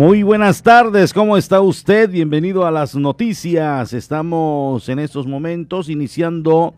Muy buenas tardes, ¿cómo está usted? Bienvenido a las noticias. Estamos en estos momentos iniciando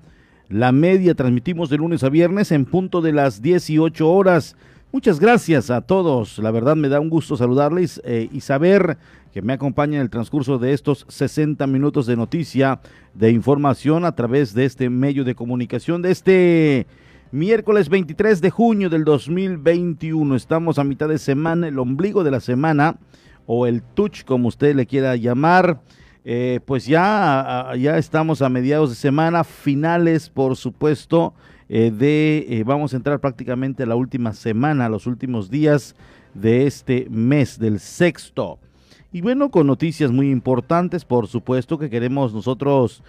la media, transmitimos de lunes a viernes en punto de las 18 horas. Muchas gracias a todos, la verdad me da un gusto saludarles eh, y saber que me acompañan en el transcurso de estos 60 minutos de noticia, de información a través de este medio de comunicación, de este miércoles 23 de junio del 2021. Estamos a mitad de semana, el ombligo de la semana o el touch, como usted le quiera llamar. Eh, pues ya, ya estamos a mediados de semana, finales, por supuesto, eh, de, eh, vamos a entrar prácticamente a la última semana, los últimos días de este mes, del sexto. Y bueno, con noticias muy importantes, por supuesto, que queremos nosotros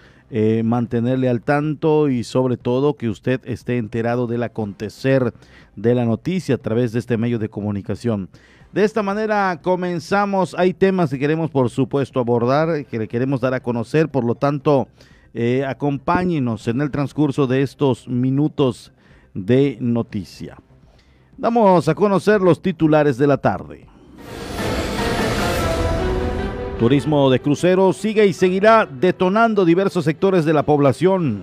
mantenerle al tanto y sobre todo que usted esté enterado del acontecer de la noticia a través de este medio de comunicación. De esta manera comenzamos. Hay temas que queremos, por supuesto, abordar, que le queremos dar a conocer. Por lo tanto, eh, acompáñenos en el transcurso de estos minutos de noticia. Damos a conocer los titulares de la tarde. Turismo de cruceros sigue y seguirá detonando diversos sectores de la población.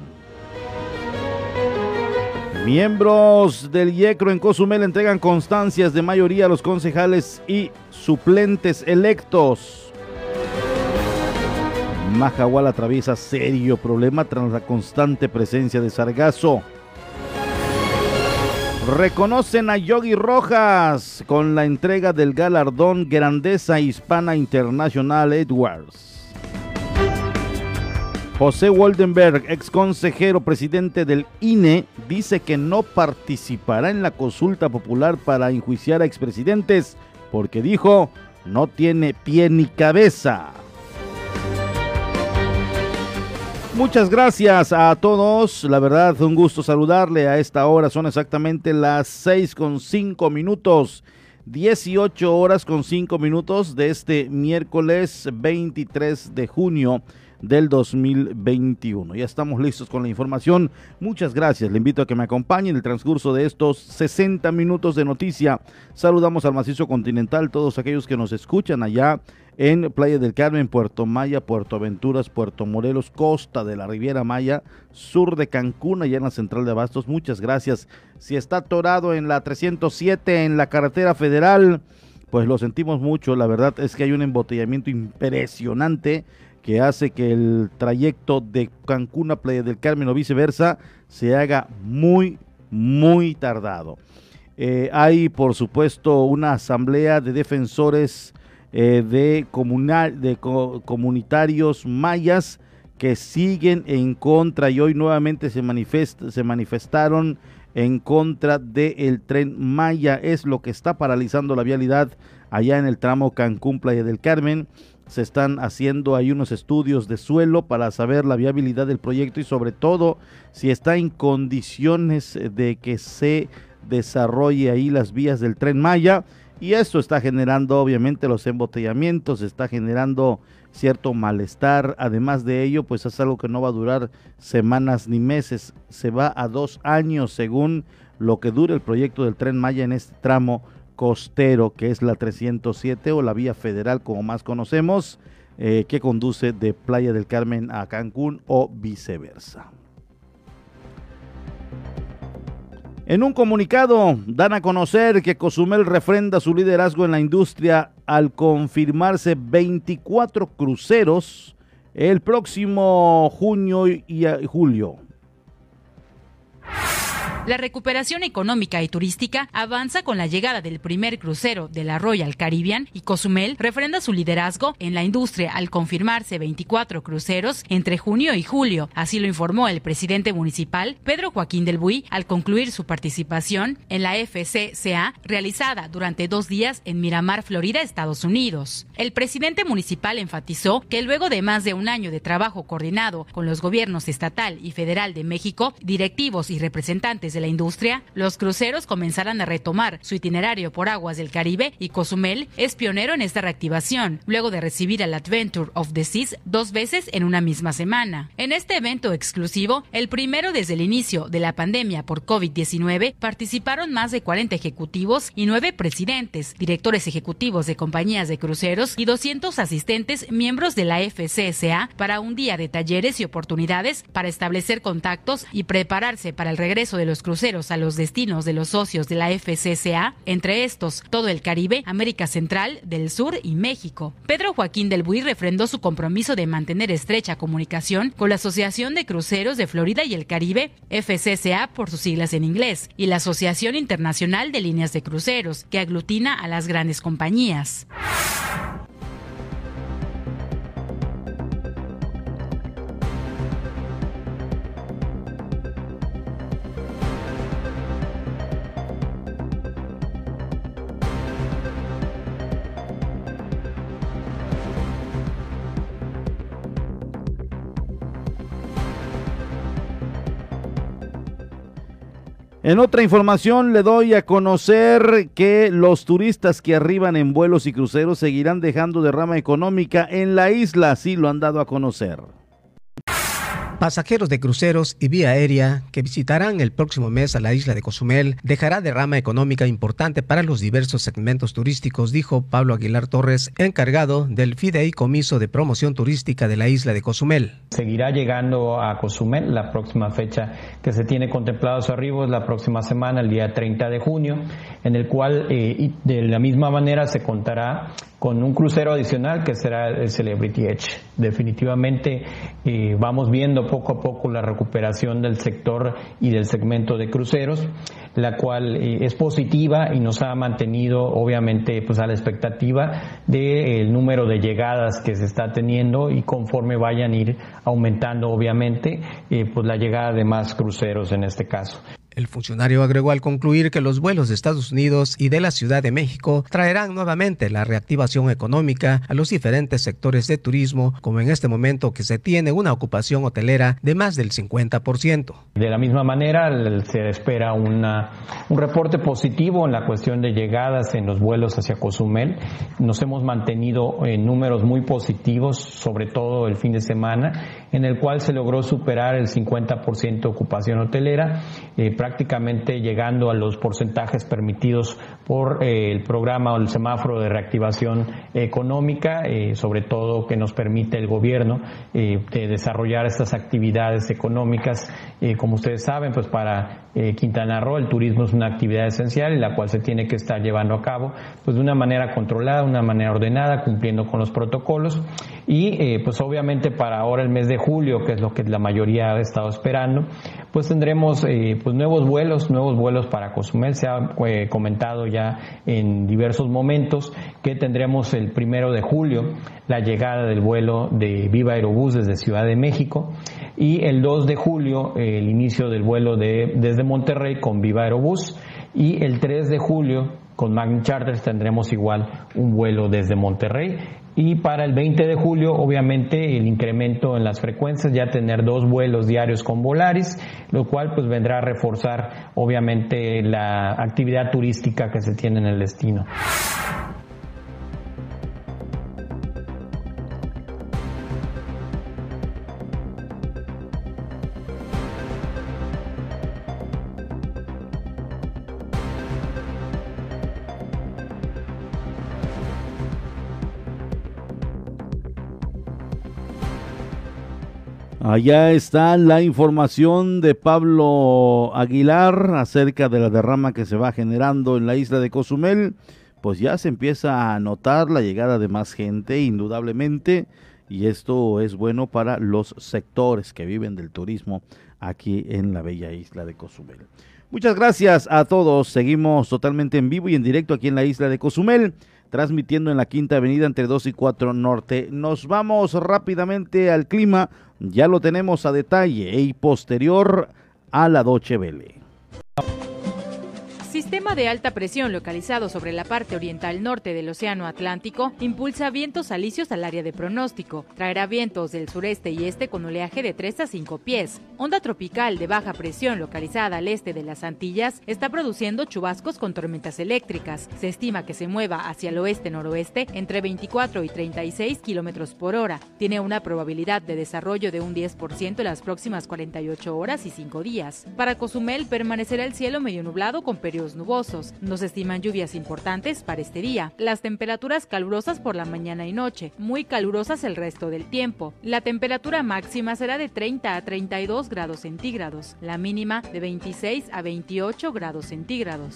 Miembros del IECRO en Cozumel entregan constancias de mayoría a los concejales y suplentes electos. Majahual atraviesa serio problema tras la constante presencia de sargazo. Reconocen a Yogi Rojas con la entrega del galardón Grandeza Hispana Internacional Edwards. José Waldenberg, ex consejero presidente del INE, dice que no participará en la consulta popular para enjuiciar a expresidentes porque dijo no tiene pie ni cabeza. Muchas gracias a todos. La verdad, un gusto saludarle a esta hora. Son exactamente las 6 con 5 minutos. 18 horas con 5 minutos de este miércoles 23 de junio del 2021. Ya estamos listos con la información. Muchas gracias. Le invito a que me acompañe en el transcurso de estos 60 minutos de noticia. Saludamos al macizo continental, todos aquellos que nos escuchan allá en Playa del Carmen, Puerto Maya, Puerto Aventuras, Puerto Morelos, costa de la Riviera Maya, sur de Cancún, allá en la central de Abastos. Muchas gracias. Si está atorado en la 307 en la carretera federal, pues lo sentimos mucho. La verdad es que hay un embotellamiento impresionante que hace que el trayecto de Cancún a Playa del Carmen o viceversa se haga muy, muy tardado. Eh, hay, por supuesto, una asamblea de defensores eh, de, comunal, de comunitarios mayas que siguen en contra y hoy nuevamente se, se manifestaron en contra del tren Maya. Es lo que está paralizando la vialidad allá en el tramo Cancún Playa del Carmen se están haciendo ahí unos estudios de suelo para saber la viabilidad del proyecto y sobre todo si está en condiciones de que se desarrolle ahí las vías del tren Maya y esto está generando obviamente los embotellamientos, está generando cierto malestar, además de ello pues es algo que no va a durar semanas ni meses, se va a dos años según lo que dure el proyecto del tren Maya en este tramo costero, que es la 307 o la vía federal como más conocemos, eh, que conduce de Playa del Carmen a Cancún o viceversa. En un comunicado dan a conocer que Cozumel refrenda su liderazgo en la industria al confirmarse 24 cruceros el próximo junio y julio. La recuperación económica y turística avanza con la llegada del primer crucero de la Royal Caribbean y Cozumel refrenda su liderazgo en la industria al confirmarse 24 cruceros entre junio y julio. Así lo informó el presidente municipal Pedro Joaquín del Buy al concluir su participación en la FCCA realizada durante dos días en Miramar, Florida, Estados Unidos. El presidente municipal enfatizó que luego de más de un año de trabajo coordinado con los gobiernos estatal y federal de México, directivos y representantes de la industria, los cruceros comenzarán a retomar su itinerario por aguas del Caribe y Cozumel es pionero en esta reactivación, luego de recibir al Adventure of the Seas dos veces en una misma semana. En este evento exclusivo, el primero desde el inicio de la pandemia por COVID-19, participaron más de 40 ejecutivos y 9 presidentes, directores ejecutivos de compañías de cruceros y 200 asistentes miembros de la FCSA para un día de talleres y oportunidades para establecer contactos y prepararse para el regreso de los cruceros a los destinos de los socios de la FCCA, entre estos todo el Caribe, América Central, del Sur y México. Pedro Joaquín del Buy refrendó su compromiso de mantener estrecha comunicación con la Asociación de Cruceros de Florida y el Caribe, FCCA por sus siglas en inglés, y la Asociación Internacional de Líneas de Cruceros, que aglutina a las grandes compañías. En otra información le doy a conocer que los turistas que arriban en vuelos y cruceros seguirán dejando derrama económica en la isla, así lo han dado a conocer. Pasajeros de cruceros y vía aérea que visitarán el próximo mes a la isla de Cozumel dejará derrama económica importante para los diversos segmentos turísticos, dijo Pablo Aguilar Torres, encargado del Fideicomiso de Promoción Turística de la isla de Cozumel. Seguirá llegando a Cozumel la próxima fecha que se tiene contemplado su arribo es la próxima semana, el día 30 de junio, en el cual eh, de la misma manera se contará con un crucero adicional que será el Celebrity Edge. Definitivamente eh, vamos viendo poco a poco la recuperación del sector y del segmento de cruceros, la cual eh, es positiva y nos ha mantenido obviamente pues a la expectativa del número de llegadas que se está teniendo y conforme vayan a ir aumentando obviamente eh, pues la llegada de más cruceros en este caso. El funcionario agregó al concluir que los vuelos de Estados Unidos y de la Ciudad de México traerán nuevamente la reactivación económica a los diferentes sectores de turismo, como en este momento que se tiene una ocupación hotelera de más del 50%. De la misma manera, se espera un reporte positivo en la cuestión de llegadas en los vuelos hacia Cozumel. Nos hemos mantenido en números muy positivos, sobre todo el fin de semana, en el cual se logró superar el 50% de ocupación hotelera. Eh, prácticamente llegando a los porcentajes permitidos por eh, el programa o el semáforo de reactivación económica, eh, sobre todo que nos permite el gobierno eh, de desarrollar estas actividades económicas. como ustedes saben, pues para Quintana Roo el turismo es una actividad esencial y la cual se tiene que estar llevando a cabo pues de una manera controlada, una manera ordenada, cumpliendo con los protocolos y pues obviamente para ahora el mes de julio, que es lo que la mayoría ha estado esperando, pues tendremos pues nuevos vuelos, nuevos vuelos para Cozumel. Se ha eh, comentado ya en diversos momentos que tendremos el primero de julio la llegada del vuelo de Viva Aerobús desde Ciudad de México y el 2 de julio el inicio del vuelo de, desde Monterrey con Viva Aerobús y el 3 de julio con Magni Charters tendremos igual un vuelo desde Monterrey y para el 20 de julio, obviamente, el incremento en las frecuencias, ya tener dos vuelos diarios con Volaris, lo cual pues vendrá a reforzar, obviamente, la actividad turística que se tiene en el destino. Allá está la información de Pablo Aguilar acerca de la derrama que se va generando en la isla de Cozumel. Pues ya se empieza a notar la llegada de más gente, indudablemente. y esto es bueno para los sectores que viven del turismo aquí en la bella isla de Cozumel. Muchas gracias a todos. Seguimos totalmente en vivo y en directo aquí en la isla de Cozumel, transmitiendo en la Quinta Avenida entre 2 y 4 Norte. Nos vamos rápidamente al clima, ya lo tenemos a detalle y posterior a la Doche Vele. Sistema de alta presión localizado sobre la parte oriental norte del Océano Atlántico impulsa vientos alisios al área de pronóstico. Traerá vientos del sureste y este con oleaje de 3 a 5 pies. Onda tropical de baja presión localizada al este de las Antillas está produciendo chubascos con tormentas eléctricas. Se estima que se mueva hacia el oeste-noroeste entre 24 y 36 kilómetros por hora. Tiene una probabilidad de desarrollo de un 10% en las próximas 48 horas y 5 días. Para Cozumel permanecerá el cielo medio nublado con periodos nubosos. Nos estiman lluvias importantes para este día. Las temperaturas calurosas por la mañana y noche, muy calurosas el resto del tiempo. La temperatura máxima será de 30 a 32 grados centígrados, la mínima de 26 a 28 grados centígrados.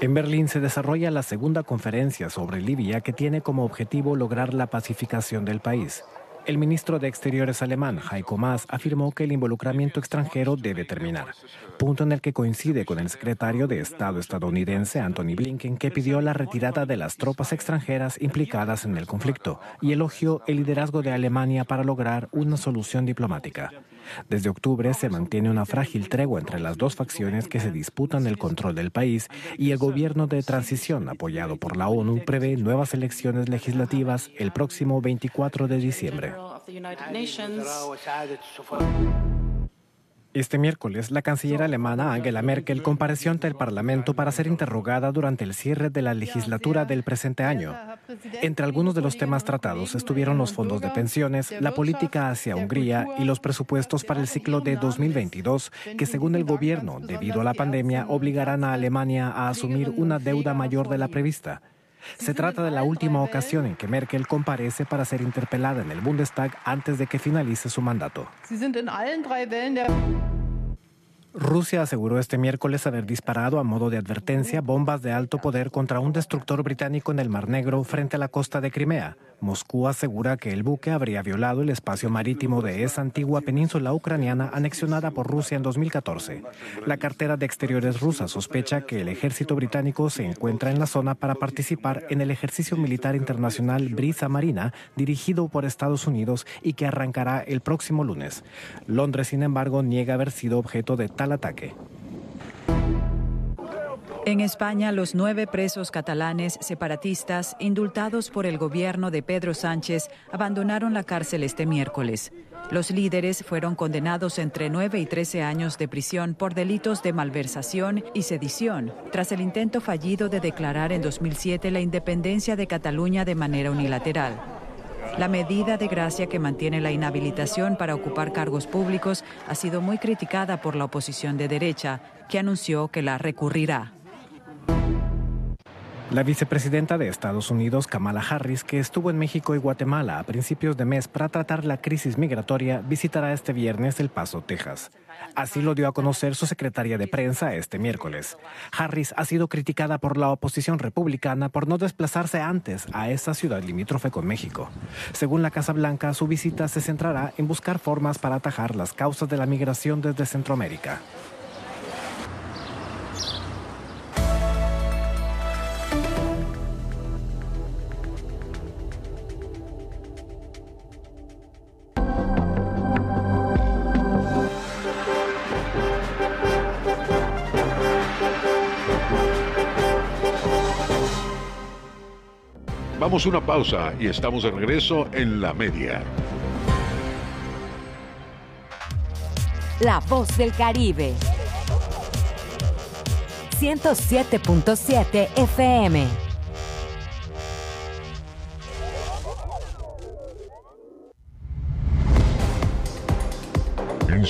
En Berlín se desarrolla la segunda conferencia sobre Libia que tiene como objetivo lograr la pacificación del país. El ministro de Exteriores alemán, Heiko Maas, afirmó que el involucramiento extranjero debe terminar, punto en el que coincide con el secretario de Estado estadounidense, Anthony Blinken, que pidió la retirada de las tropas extranjeras implicadas en el conflicto y elogió el liderazgo de Alemania para lograr una solución diplomática. Desde octubre se mantiene una frágil tregua entre las dos facciones que se disputan el control del país y el gobierno de transición apoyado por la ONU prevé nuevas elecciones legislativas el próximo 24 de diciembre. Este miércoles, la canciller alemana Angela Merkel compareció ante el Parlamento para ser interrogada durante el cierre de la legislatura del presente año. Entre algunos de los temas tratados estuvieron los fondos de pensiones, la política hacia Hungría y los presupuestos para el ciclo de 2022, que según el gobierno, debido a la pandemia, obligarán a Alemania a asumir una deuda mayor de la prevista. Se trata de la última ocasión en que Merkel comparece para ser interpelada en el Bundestag antes de que finalice su mandato. Rusia aseguró este miércoles haber disparado a modo de advertencia bombas de alto poder contra un destructor británico en el Mar Negro frente a la costa de Crimea. Moscú asegura que el buque habría violado el espacio marítimo de esa antigua península ucraniana anexionada por Rusia en 2014. La cartera de exteriores rusa sospecha que el ejército británico se encuentra en la zona para participar en el ejercicio militar internacional Brisa Marina dirigido por Estados Unidos y que arrancará el próximo lunes. Londres, sin embargo, niega haber sido objeto de tal ataque. En España, los nueve presos catalanes separatistas indultados por el gobierno de Pedro Sánchez abandonaron la cárcel este miércoles. Los líderes fueron condenados entre 9 y 13 años de prisión por delitos de malversación y sedición, tras el intento fallido de declarar en 2007 la independencia de Cataluña de manera unilateral. La medida de gracia que mantiene la inhabilitación para ocupar cargos públicos ha sido muy criticada por la oposición de derecha, que anunció que la recurrirá. La vicepresidenta de Estados Unidos, Kamala Harris, que estuvo en México y Guatemala a principios de mes para tratar la crisis migratoria, visitará este viernes El Paso, Texas. Así lo dio a conocer su secretaria de prensa este miércoles. Harris ha sido criticada por la oposición republicana por no desplazarse antes a esa ciudad limítrofe con México. Según la Casa Blanca, su visita se centrará en buscar formas para atajar las causas de la migración desde Centroamérica. Vamos una pausa y estamos de regreso en la media. La voz del Caribe. 107.7 FM.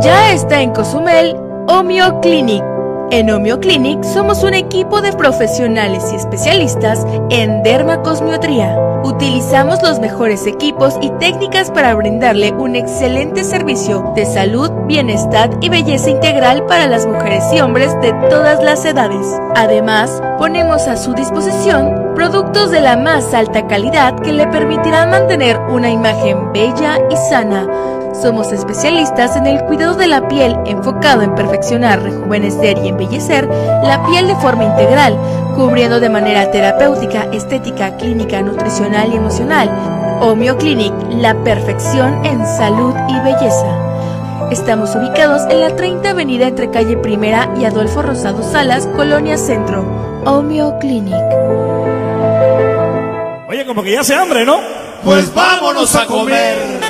Ya está en Cozumel Omio Clinic. En Omio Clinic somos un equipo de profesionales y especialistas en dermacosmiotría. Utilizamos los mejores equipos y técnicas para brindarle un excelente servicio de salud, bienestar y belleza integral para las mujeres y hombres de todas las edades. Además, ponemos a su disposición productos de la más alta calidad que le permitirán mantener una imagen bella y sana somos especialistas en el cuidado de la piel enfocado en perfeccionar, rejuvenecer y embellecer la piel de forma integral, cubriendo de manera terapéutica, estética, clínica, nutricional y emocional. Omio Clinic, la perfección en salud y belleza. Estamos ubicados en la 30 Avenida entre calle Primera y Adolfo Rosado Salas, Colonia Centro. Omio Clinic. Oye, como que ya se hambre, ¿no? Pues vámonos a comer.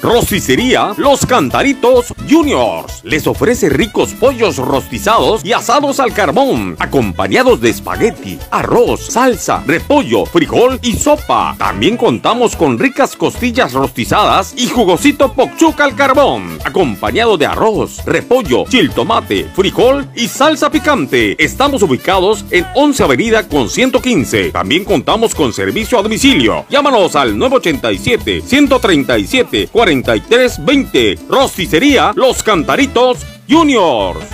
Rosticería Los Cantaritos Juniors les ofrece ricos pollos rostizados y asados al carbón, acompañados de espagueti, arroz, salsa, repollo, frijol y sopa. También contamos con ricas costillas rostizadas y jugosito pokchuk al carbón, acompañado de arroz, repollo, chiltomate, frijol y salsa picante. Estamos ubicados en 11 Avenida con 115. También contamos con servicio a domicilio. Llámanos al 987 137 40 4320. Rosticería Los Cantaritos Juniors.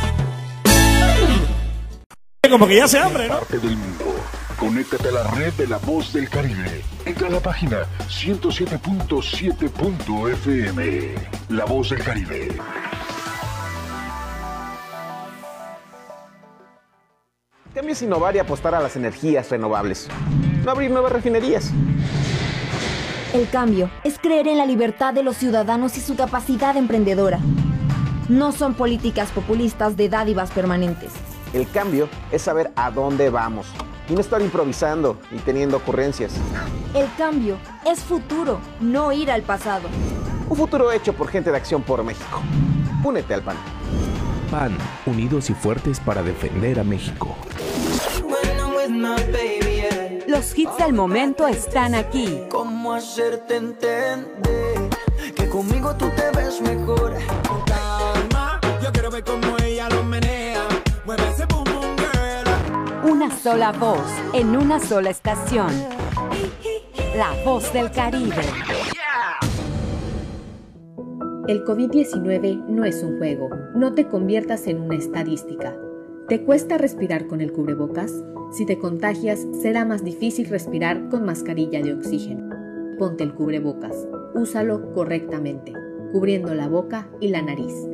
Como que ya se hambre, ¿no? Parte del mundo. Conéctate a la red de la voz del Caribe. Entra a la página 107.7.fm. La voz del Caribe. Cambio es innovar y apostar a las energías renovables. No abrir nuevas refinerías. El cambio es creer en la libertad de los ciudadanos y su capacidad emprendedora. No son políticas populistas de dádivas permanentes. El cambio es saber a dónde vamos y no estar improvisando y teniendo ocurrencias. El cambio es futuro, no ir al pasado. Un futuro hecho por gente de Acción por México. Únete al PAN. PAN, unidos y fuertes para defender a México. Los hits del momento están aquí. ¿Cómo hacerte entender que conmigo tú te ves mejor? Cómo ella lo menea. Mueve ese boom boom girl. Una sola voz en una sola estación. La voz del Caribe. El COVID-19 no es un juego. No te conviertas en una estadística. ¿Te cuesta respirar con el cubrebocas? Si te contagias, será más difícil respirar con mascarilla de oxígeno. Ponte el cubrebocas. Úsalo correctamente, cubriendo la boca y la nariz.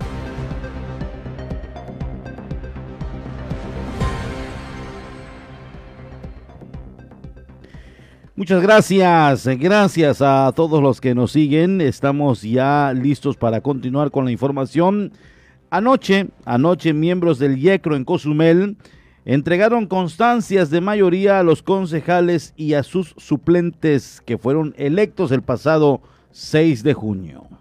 Muchas gracias, gracias a todos los que nos siguen. Estamos ya listos para continuar con la información. Anoche, anoche miembros del YECRO en Cozumel entregaron constancias de mayoría a los concejales y a sus suplentes que fueron electos el pasado 6 de junio.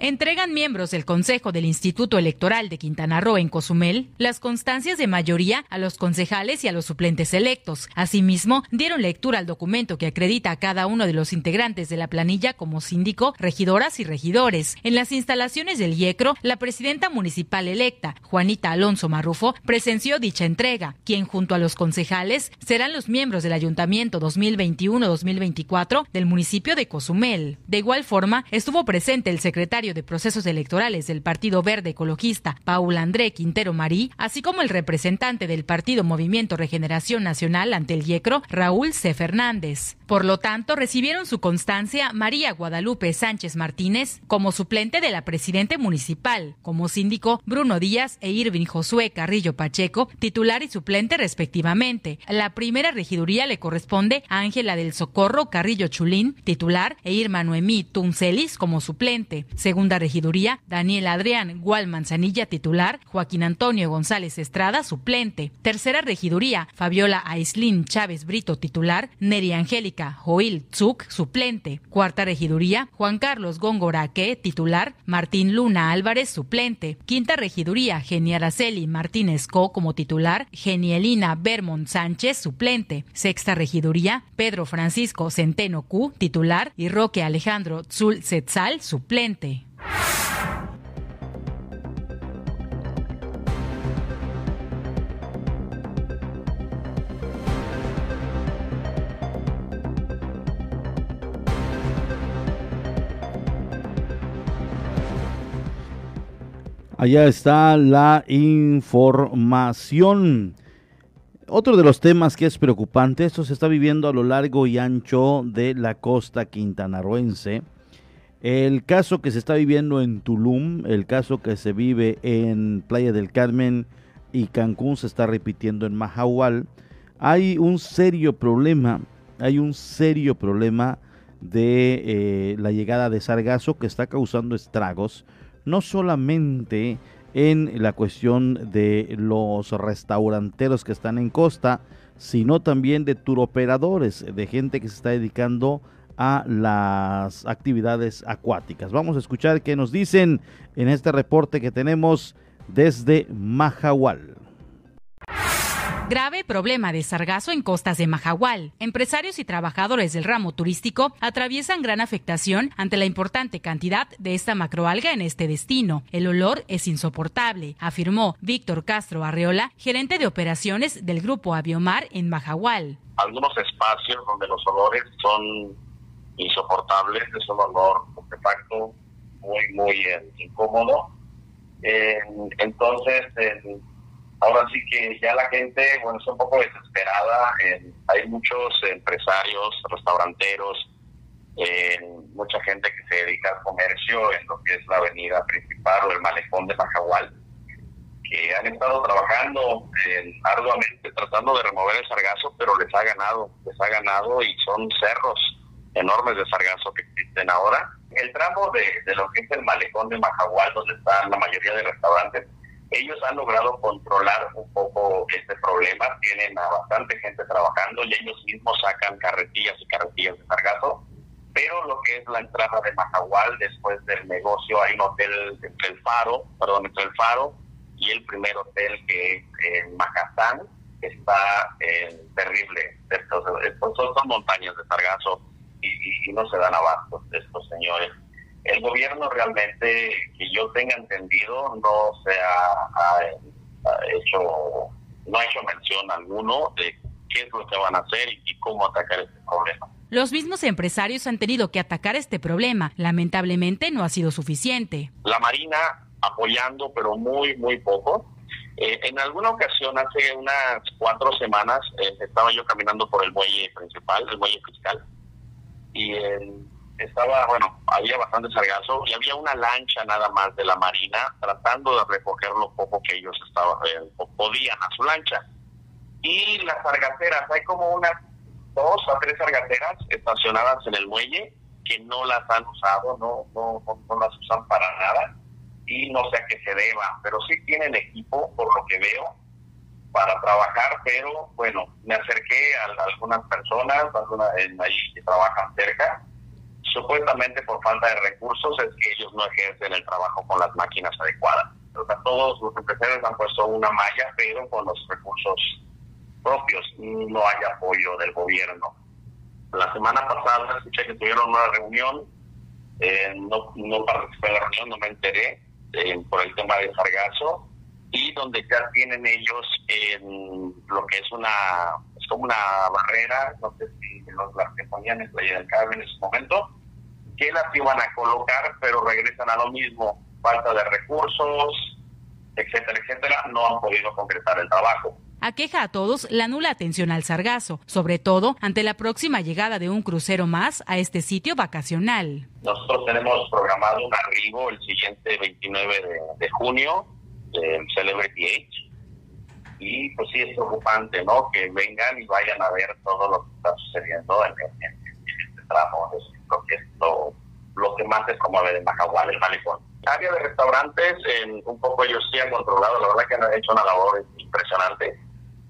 Entregan miembros del Consejo del Instituto Electoral de Quintana Roo en Cozumel las constancias de mayoría a los concejales y a los suplentes electos. Asimismo, dieron lectura al documento que acredita a cada uno de los integrantes de la planilla como síndico, regidoras y regidores. En las instalaciones del IECRO, la presidenta municipal electa, Juanita Alonso Marrufo, presenció dicha entrega, quien junto a los concejales serán los miembros del Ayuntamiento 2021-2024 del municipio de Cozumel. De igual forma, estuvo presente el secretario de Procesos Electorales del Partido Verde Ecologista, Paul André Quintero Marí, así como el representante del Partido Movimiento Regeneración Nacional ante el IECRO, Raúl C. Fernández. Por lo tanto, recibieron su constancia María Guadalupe Sánchez Martínez como suplente de la presidente municipal, como síndico Bruno Díaz e Irving Josué Carrillo Pacheco, titular y suplente respectivamente. La primera regiduría le corresponde a Ángela del Socorro Carrillo Chulín, titular, e Irma Noemí Tuncelis como suplente. Segunda regiduría, Daniel Adrián Gual Manzanilla, titular, Joaquín Antonio González Estrada, suplente. Tercera regiduría, Fabiola Aislín Chávez Brito, titular, Neri Angélica Joil Tzuk, suplente. Cuarta regiduría, Juan Carlos Góngora-Que, titular. Martín Luna Álvarez, suplente. Quinta regiduría, Geni Araceli Martínez Co como titular. Genielina Bermont Sánchez, suplente. Sexta regiduría, Pedro Francisco Centeno Q, titular. Y Roque Alejandro Tzul Setzal, suplente. Allá está la información. Otro de los temas que es preocupante, esto se está viviendo a lo largo y ancho de la costa quintanarroense. El caso que se está viviendo en Tulum, el caso que se vive en Playa del Carmen y Cancún se está repitiendo en Mahahual. Hay un serio problema, hay un serio problema de eh, la llegada de sargazo que está causando estragos no solamente en la cuestión de los restauranteros que están en costa, sino también de turoperadores, de gente que se está dedicando a las actividades acuáticas. Vamos a escuchar qué nos dicen en este reporte que tenemos desde Mahahual. Grave problema de sargazo en costas de Mahahual. Empresarios y trabajadores del ramo turístico atraviesan gran afectación ante la importante cantidad de esta macroalga en este destino. El olor es insoportable, afirmó Víctor Castro Arreola, gerente de operaciones del grupo Aviomar en Mahahual. Algunos espacios donde los olores son insoportables, es un olor facto muy, muy eh, incómodo. Eh, entonces, ahora sí que ya la gente, bueno, es un poco desesperada. hay muchos empresarios, restauranteros, mucha gente que se dedica al comercio en lo que es la avenida principal o el malecón de Majahual, que han estado trabajando arduamente tratando de remover el sargazo, pero les ha ganado, les ha ganado y son cerros enormes de sargazo que existen ahora. El tramo de, de lo que es el malecón de Majahual, donde están la mayoría de restaurantes, ellos han logrado controlar un poco este problema, tienen a bastante gente trabajando y ellos mismos sacan carretillas y carretillas de sargazo, pero lo que es la entrada de Majahual, después del negocio, hay un hotel entre el Faro, perdón, entre el Faro y el primer hotel que es en Macatán, está eh, terrible. Estos, son, montañas de sargazo y, y no se dan abasto estos señores el gobierno realmente, que yo tenga entendido, no se ha, hecho, no ha hecho mención alguno de qué es lo que van a hacer y, cómo atacar este problema. Los mismos empresarios han tenido que atacar este problema. Lamentablemente no ha sido suficiente. La Marina apoyando, pero muy, muy poco. Eh, en alguna ocasión, hace unas cuatro semanas, eh, estaba yo caminando por el muelle principal, el muelle fiscal, y en estaba, bueno, había bastante sargazo y había una lancha nada más de la Marina tratando de recoger lo poco que ellos estaban, eh, podían a su lancha. Y las sargaceras, hay como unas dos o tres sargaceras estacionadas en el muelle que no las han usado, no, no, no, las usan para nada y no sé a qué se deba, pero sí tienen equipo, por lo que veo, para trabajar, pero bueno, me acerqué a, algunas personas, algunas ahí que trabajan cerca, supuestamente por falta de recursos es que ellos no ejercen el trabajo con las máquinas adecuadas. O sea, todos los empresarios han puesto una malla, pero con los recursos propios, no hay apoyo del gobierno. La semana pasada escuché que tuvieron una reunión, eh, no, no participé en la reunión, no me enteré eh, por el tema de sargazo, y donde ya tienen ellos en lo que es una, es como una barrera, no sé si los, las que ponían en Playa Carmen en ese momento, que las iban a colocar, pero regresan a lo mismo, falta de recursos, etcétera, etcétera, no han podido concretar el trabajo. Aqueja a todos la nula atención al sargazo, sobre todo ante la próxima llegada de un crucero más a este sitio vacacional. Nosotros tenemos programado un arribo el siguiente 29 de, de junio del Celebrity Age y pues sí es preocupante, ¿no? Que vengan y vayan a ver todo lo que está sucediendo en, en, en este tramo. Lo que lo, lo que más se conmueve de Majahual, el malecón. Área de restaurantes, un poco ellos sí han controlado, la verdad que han hecho una labor impresionante.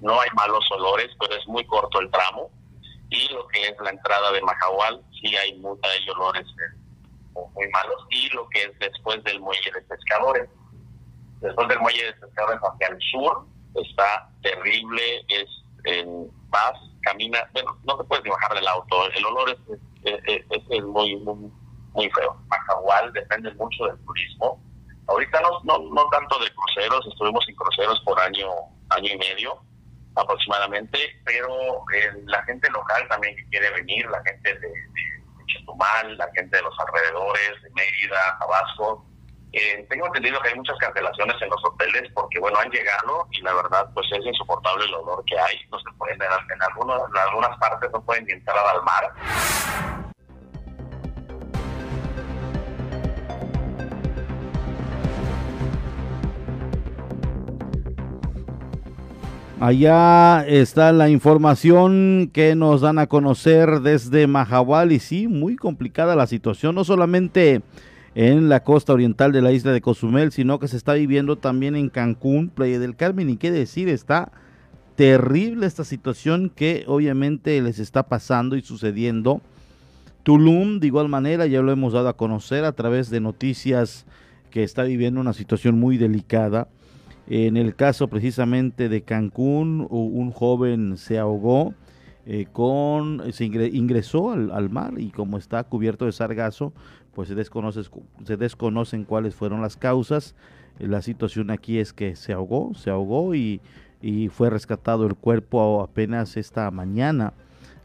No hay malos olores, pero es muy corto el tramo. Y lo que es la entrada de Majahual, sí hay, muy, hay olores eh, muy malos. Y lo que es después del muelle de pescadores. Después del muelle de pescadores hacia el sur, está terrible, es en paz, camina, bueno, no te puedes ni bajar del auto, el olor es, es, es, muy, muy, muy feo. Macahual depende mucho del turismo. Ahorita no, no, no tanto de cruceros, estuvimos en cruceros por año, año y medio aproximadamente, pero eh, la gente local también que quiere venir, la gente de, de Chetumal, la gente de los alrededores, de Mérida, Tabasco, eh, tengo entendido que hay muchas cancelaciones en los hoteles porque, bueno, han llegado y la verdad, pues es insoportable el olor que hay. No se pueden, en, algunos, en algunas partes no pueden entrar al mar. Allá está la información que nos dan a conocer desde Mahahual y sí, muy complicada la situación, no solamente en la costa oriental de la isla de Cozumel, sino que se está viviendo también en Cancún, Playa del Carmen, y qué decir, está terrible esta situación que obviamente les está pasando y sucediendo. Tulum, de igual manera, ya lo hemos dado a conocer a través de noticias que está viviendo una situación muy delicada. En el caso precisamente de Cancún, un joven se ahogó eh, con, se ingresó al, al, mar y como está cubierto de sargazo, pues se, desconoce, se desconocen cuáles fueron las causas. La situación aquí es que se ahogó, se ahogó y, y fue rescatado el cuerpo apenas esta mañana.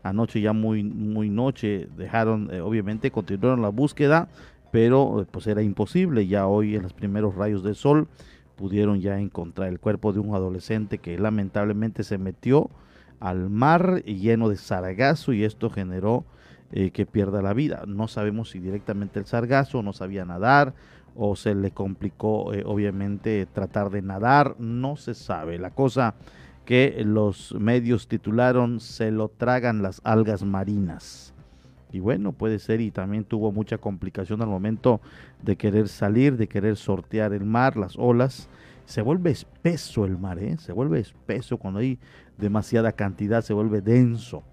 Anoche ya muy, muy noche dejaron, eh, obviamente continuaron la búsqueda, pero eh, pues era imposible. Ya hoy en los primeros rayos de sol pudieron ya encontrar el cuerpo de un adolescente que lamentablemente se metió al mar lleno de sargazo y esto generó eh, que pierda la vida. No sabemos si directamente el sargazo no sabía nadar o se le complicó eh, obviamente tratar de nadar, no se sabe. La cosa que los medios titularon se lo tragan las algas marinas. Y bueno, puede ser y también tuvo mucha complicación al momento de querer salir, de querer sortear el mar, las olas. Se vuelve espeso el mar, ¿eh? se vuelve espeso cuando hay demasiada cantidad, se vuelve denso.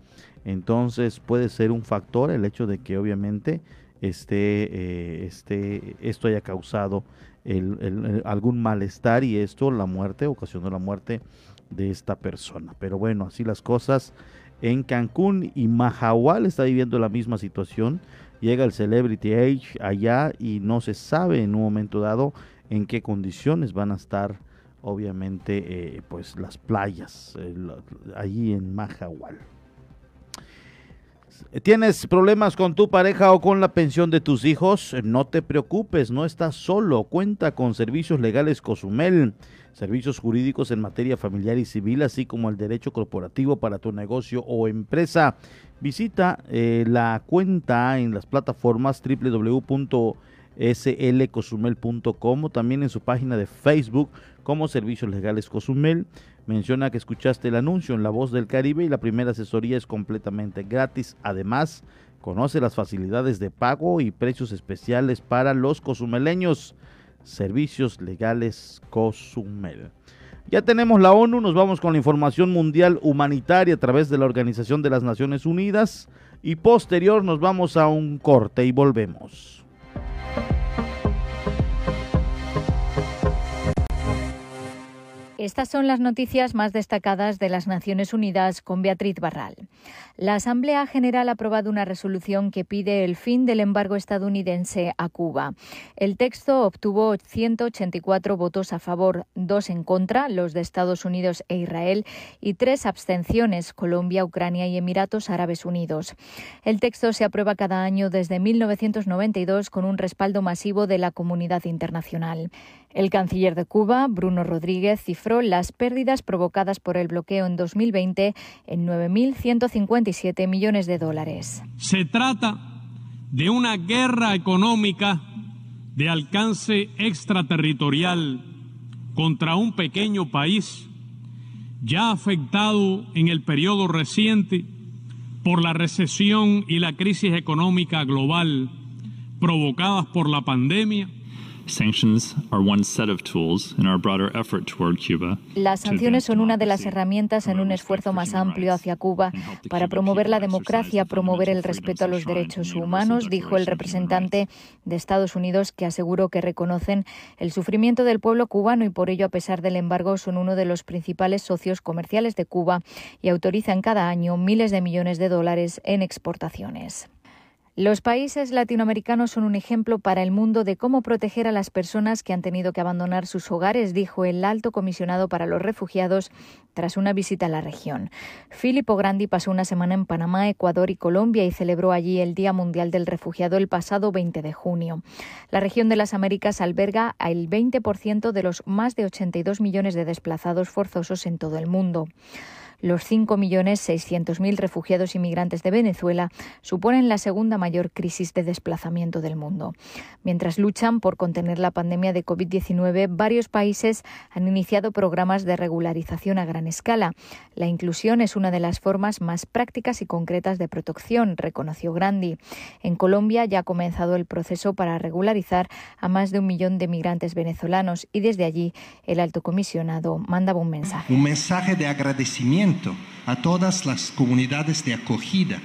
Entonces puede ser un factor el hecho de que obviamente este, esto haya causado algún malestar y esto, la muerte, ocasionó la muerte de esta persona. Pero bueno, así las cosas en Cancún y Mahahual está viviendo la misma situación. Llega el Celebrity Age allá y no se sabe en un momento dado en qué condiciones van a estar obviamente eh, pues las playas allí en Mahahual. ¿Tienes problemas con tu pareja o con la pensión de tus hijos? No te preocupes, no estás solo. Cuenta con Servicios Legales Cozumel, servicios jurídicos en materia familiar y civil, así como el derecho corporativo para tu negocio o empresa. Visita eh, la cuenta en las plataformas www.slcozumel.com o también en su página de Facebook como Servicios Legales Cozumel. Menciona que escuchaste el anuncio en La Voz del Caribe y la primera asesoría es completamente gratis. Además, conoce las facilidades de pago y precios especiales para los cozumeleños. Servicios Legales Cozumel. Ya tenemos la ONU, nos vamos con la información mundial humanitaria a través de la Organización de las Naciones Unidas. y posterior nos vamos a un corte y volvemos. Estas son las noticias más destacadas de las Naciones Unidas con Beatriz Barral. La Asamblea General ha aprobado una resolución que pide el fin del embargo estadounidense a Cuba. El texto obtuvo 184 votos a favor, dos en contra, los de Estados Unidos e Israel, y tres abstenciones, Colombia, Ucrania y Emiratos Árabes Unidos. El texto se aprueba cada año desde 1992 con un respaldo masivo de la comunidad internacional. El canciller de Cuba, Bruno Rodríguez, cifró las pérdidas provocadas por el bloqueo en 2020 en 9.157 millones de dólares. Se trata de una guerra económica de alcance extraterritorial contra un pequeño país ya afectado en el periodo reciente por la recesión y la crisis económica global provocadas por la pandemia las sanciones son una de las herramientas en un esfuerzo más amplio hacia Cuba para promover la democracia, promover el respeto a los derechos humanos, dijo el representante de Estados Unidos, que aseguró que reconocen el sufrimiento del pueblo cubano y por ello, a pesar del embargo, son uno de los principales socios comerciales de Cuba y autorizan cada año miles de millones de dólares en exportaciones. Los países latinoamericanos son un ejemplo para el mundo de cómo proteger a las personas que han tenido que abandonar sus hogares, dijo el alto comisionado para los refugiados tras una visita a la región. Filippo Grandi pasó una semana en Panamá, Ecuador y Colombia y celebró allí el Día Mundial del Refugiado el pasado 20 de junio. La región de las Américas alberga el 20% de los más de 82 millones de desplazados forzosos en todo el mundo. Los 5.600.000 refugiados inmigrantes de Venezuela suponen la segunda mayor crisis de desplazamiento del mundo. Mientras luchan por contener la pandemia de COVID-19, varios países han iniciado programas de regularización a gran escala. La inclusión es una de las formas más prácticas y concretas de protección, reconoció Grandi. En Colombia ya ha comenzado el proceso para regularizar a más de un millón de migrantes venezolanos y desde allí el alto comisionado mandaba un mensaje. Un mensaje de agradecimiento a todas las comunidades de acogida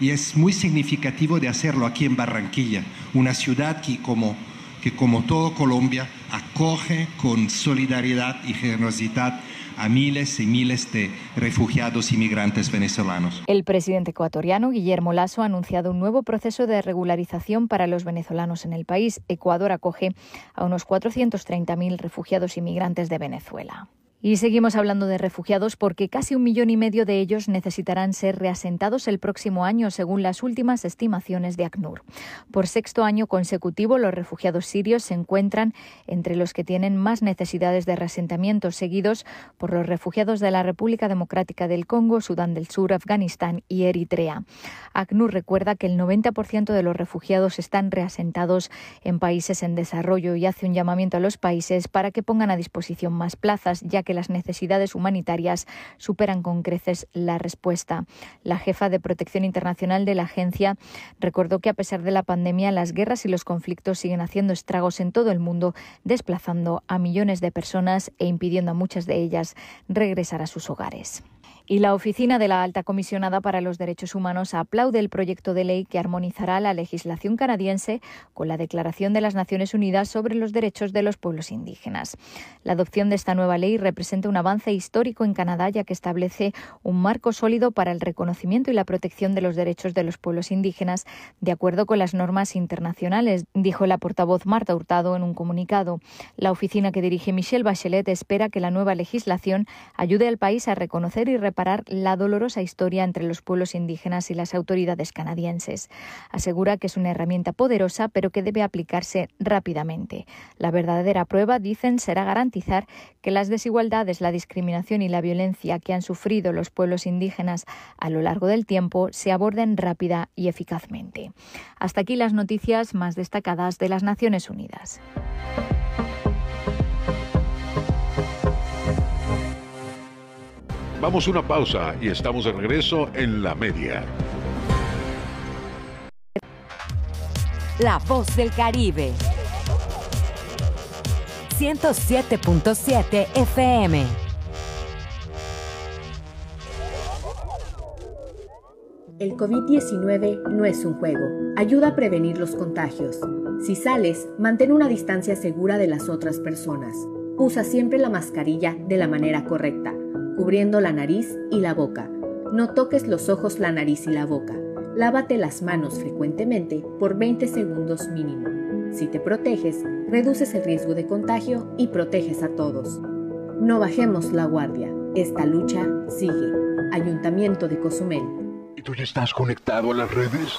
y es muy significativo de hacerlo aquí en Barranquilla, una ciudad que como, que como todo Colombia acoge con solidaridad y generosidad a miles y miles de refugiados y migrantes venezolanos. El presidente ecuatoriano Guillermo Lasso ha anunciado un nuevo proceso de regularización para los venezolanos en el país. Ecuador acoge a unos 430.000 refugiados y migrantes de Venezuela. Y seguimos hablando de refugiados porque casi un millón y medio de ellos necesitarán ser reasentados el próximo año, según las últimas estimaciones de ACNUR. Por sexto año consecutivo, los refugiados sirios se encuentran entre los que tienen más necesidades de reasentamiento, seguidos por los refugiados de la República Democrática del Congo, Sudán del Sur, Afganistán y Eritrea. ACNUR recuerda que el 90% de los refugiados están reasentados en países en desarrollo y hace un llamamiento a los países para que pongan a disposición más plazas, ya que las necesidades humanitarias superan con creces la respuesta. La jefa de protección internacional de la agencia recordó que a pesar de la pandemia, las guerras y los conflictos siguen haciendo estragos en todo el mundo, desplazando a millones de personas e impidiendo a muchas de ellas regresar a sus hogares. Y la Oficina de la Alta Comisionada para los Derechos Humanos aplaude el proyecto de ley que armonizará la legislación canadiense con la Declaración de las Naciones Unidas sobre los Derechos de los Pueblos Indígenas. La adopción de esta nueva ley representa un avance histórico en Canadá ya que establece un marco sólido para el reconocimiento y la protección de los derechos de los pueblos indígenas de acuerdo con las normas internacionales, dijo la portavoz Marta Hurtado en un comunicado. La oficina que dirige Michelle Bachelet espera que la nueva legislación ayude al país a reconocer y parar la dolorosa historia entre los pueblos indígenas y las autoridades canadienses. Asegura que es una herramienta poderosa, pero que debe aplicarse rápidamente. La verdadera prueba, dicen, será garantizar que las desigualdades, la discriminación y la violencia que han sufrido los pueblos indígenas a lo largo del tiempo se aborden rápida y eficazmente. Hasta aquí las noticias más destacadas de las Naciones Unidas. Vamos a una pausa y estamos de regreso en la media. La voz del Caribe. 107.7 FM. El COVID-19 no es un juego. Ayuda a prevenir los contagios. Si sales, mantén una distancia segura de las otras personas. Usa siempre la mascarilla de la manera correcta, cubriendo la nariz y la boca. No toques los ojos, la nariz y la boca. Lávate las manos frecuentemente por 20 segundos mínimo. Si te proteges, reduces el riesgo de contagio y proteges a todos. No bajemos la guardia. Esta lucha sigue. Ayuntamiento de Cozumel. ¿Y tú ya estás conectado a las redes?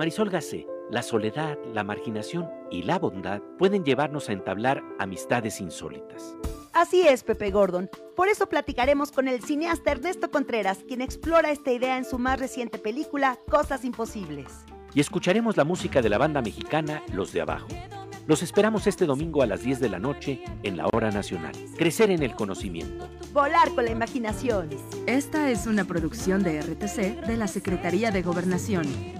Marisol Gacé, la soledad, la marginación y la bondad pueden llevarnos a entablar amistades insólitas. Así es, Pepe Gordon. Por eso platicaremos con el cineasta Ernesto Contreras, quien explora esta idea en su más reciente película, Cosas Imposibles. Y escucharemos la música de la banda mexicana Los de Abajo. Los esperamos este domingo a las 10 de la noche en la Hora Nacional. Crecer en el conocimiento. Volar con la imaginación. Esta es una producción de RTC de la Secretaría de Gobernación.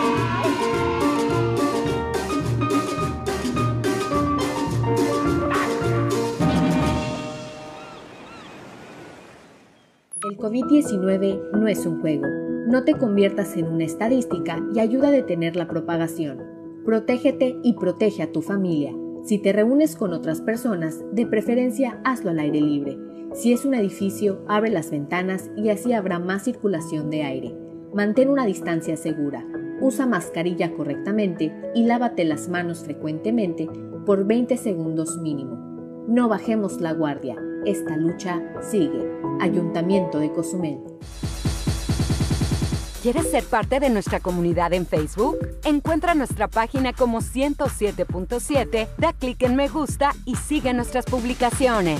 El COVID-19 no es un juego. No te conviertas en una estadística y ayuda a detener la propagación. Protégete y protege a tu familia. Si te reúnes con otras personas, de preferencia hazlo al aire libre. Si es un edificio, abre las ventanas y así habrá más circulación de aire. Mantén una distancia segura. Usa mascarilla correctamente y lávate las manos frecuentemente por 20 segundos mínimo. No bajemos la guardia. Esta lucha sigue. Ayuntamiento de Cozumel. ¿Quieres ser parte de nuestra comunidad en Facebook? Encuentra nuestra página como 107.7, da clic en me gusta y sigue nuestras publicaciones.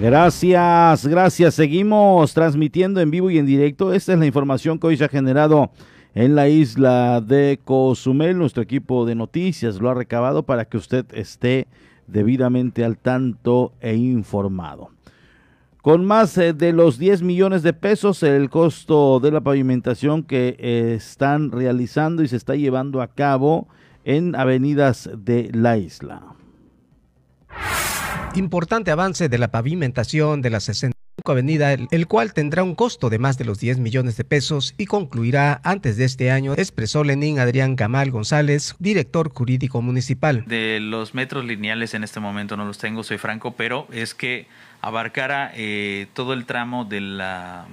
Gracias, gracias. Seguimos transmitiendo en vivo y en directo. Esta es la información que hoy se ha generado en la isla de Cozumel. Nuestro equipo de noticias lo ha recabado para que usted esté debidamente al tanto e informado. Con más eh, de los 10 millones de pesos, el costo de la pavimentación que eh, están realizando y se está llevando a cabo en avenidas de la isla. Importante avance de la pavimentación de la 65 Avenida, el cual tendrá un costo de más de los 10 millones de pesos y concluirá antes de este año, expresó Lenín Adrián Camal González, director jurídico municipal. De los metros lineales en este momento no los tengo, soy franco, pero es que abarcara eh, todo el tramo de la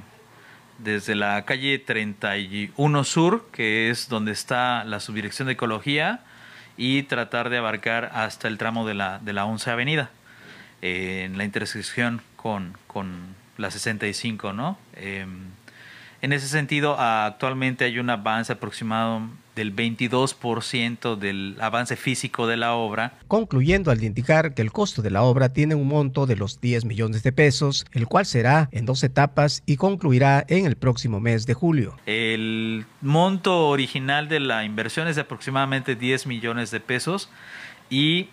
desde la calle 31 Sur, que es donde está la subdirección de ecología, y tratar de abarcar hasta el tramo de la, de la 11 Avenida. Eh, en la intersección con, con la 65, ¿no? Em, en ese sentido, actualmente hay un avance aproximado del 22% del avance físico de la obra. Concluyendo al indicar que el costo de la obra tiene un monto de los 10 millones de pesos, el cual será en dos etapas y concluirá en el próximo mes de julio. El monto original de la inversión es de aproximadamente 10 millones de pesos y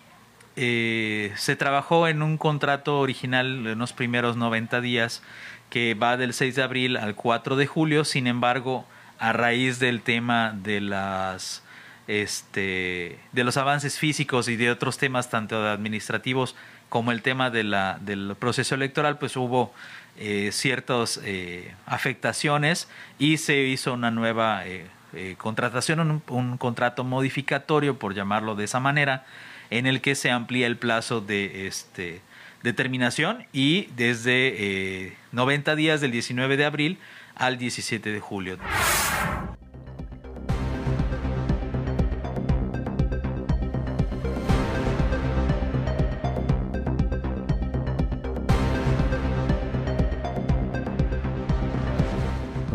eh, se trabajó en un contrato original en los primeros 90 días que va del 6 de abril al 4 de julio, sin embargo, a raíz del tema de las este de los avances físicos y de otros temas tanto administrativos como el tema de la, del proceso electoral pues hubo eh, ciertas eh, afectaciones y se hizo una nueva eh, contratación un, un, contrato modificatorio por llamarlo de esa manera en el que se amplía el plazo de este determinación y desde 90 días del 19 de abril al 17 de julio.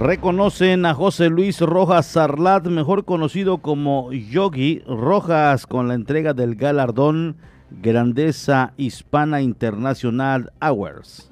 Reconocen a José Luis Rojas Sarlat, mejor conocido como Yogi Rojas, con la entrega del galardón Grandeza Hispana Internacional Awards.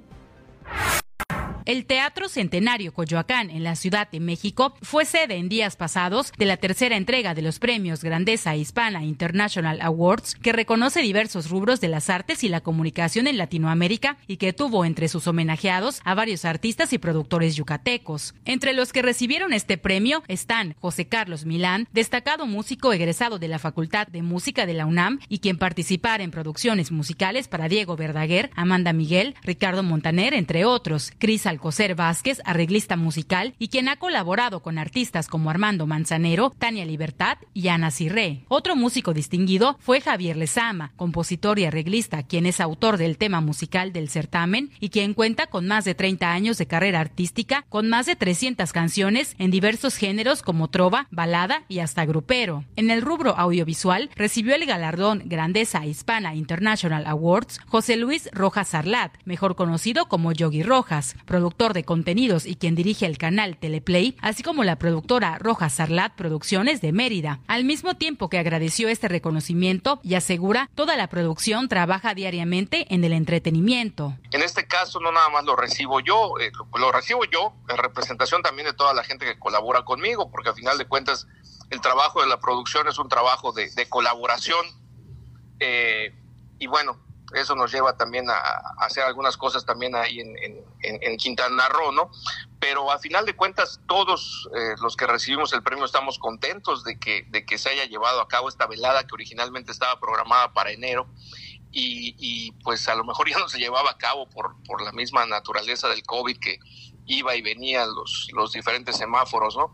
El Teatro Centenario Coyoacán en la Ciudad de México fue sede en días pasados de la tercera entrega de los premios Grandeza Hispana International Awards, que reconoce diversos rubros de las artes y la comunicación en Latinoamérica y que tuvo entre sus homenajeados a varios artistas y productores yucatecos. Entre los que recibieron este premio están José Carlos Milán, destacado músico egresado de la Facultad de Música de la UNAM y quien participara en producciones musicales para Diego Verdaguer, Amanda Miguel, Ricardo Montaner, entre otros. Cris Alcocer Vázquez, arreglista musical y quien ha colaborado con artistas como Armando Manzanero, Tania Libertad y Ana Cirré. Otro músico distinguido fue Javier Lezama, compositor y arreglista, quien es autor del tema musical del certamen y quien cuenta con más de 30 años de carrera artística, con más de 300 canciones en diversos géneros como trova, balada y hasta grupero. En el rubro audiovisual recibió el galardón Grandeza Hispana International Awards José Luis Rojas Arlat, mejor conocido como Yogi Rojas, productor de contenidos y quien dirige el canal Teleplay, así como la productora Roja Sarlat Producciones de Mérida, al mismo tiempo que agradeció este reconocimiento y asegura toda la producción trabaja diariamente en el entretenimiento. En este caso no nada más lo recibo yo, eh, lo, recibo yo en representación también de toda la gente que colabora conmigo, porque al final de cuentas el trabajo de la producción es un trabajo de, colaboración. Eh, y bueno, eso nos lleva también a, hacer algunas cosas también ahí en, en, Quintana Roo, ¿no? Pero a final de cuentas, todos eh, los que recibimos el premio estamos contentos de que, de que se haya llevado a cabo esta velada que originalmente estaba programada para enero. Y, y, pues a lo mejor ya no se llevaba a cabo por, por la misma naturaleza del COVID que iba y venía los, los diferentes semáforos, ¿no?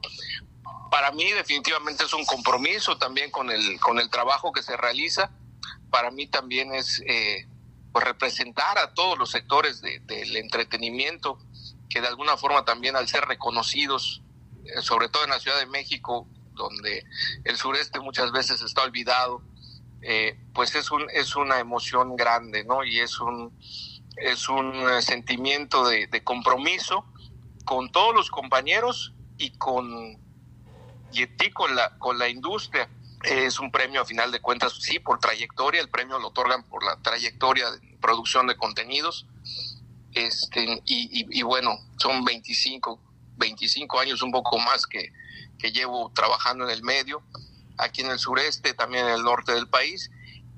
Para mí definitivamente es un compromiso también con el, con el trabajo que se realiza para mí también es eh, pues representar a todos los sectores del entretenimiento que de alguna forma también al ser reconocidos, eh, sobre todo en la Ciudad de México, donde el sureste muchas veces está olvidado, eh, pues es, un, es una emoción grande, ¿no? Y es un, es un sentimiento de, de compromiso con todos los compañeros y con, con la, con la industria es un premio a final de cuentas, sí, por trayectoria, el premio lo otorgan por la trayectoria de producción de contenidos. Este, y, bueno, son 25, 25 años, un poco más que, que llevo trabajando en el medio, aquí en el sureste, también en el norte del país,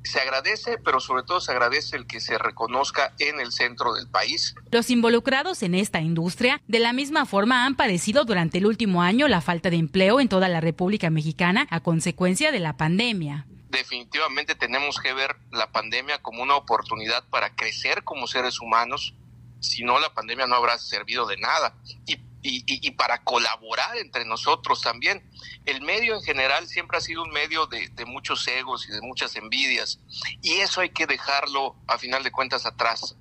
se agradece, pero sobre todo se agradece el que se reconozca en el centro del país. Los involucrados en esta industria de la misma forma han padecido durante el último año la falta de empleo en toda la República Mexicana a consecuencia de la pandemia. Definitivamente tenemos que ver la pandemia como una oportunidad para crecer como seres humanos, si no la pandemia no habrá servido de nada. Y y, para colaborar entre nosotros también. El medio en general siempre ha sido un medio de, muchos egos y de muchas envidias y eso hay que dejarlo a final de cuentas atrás.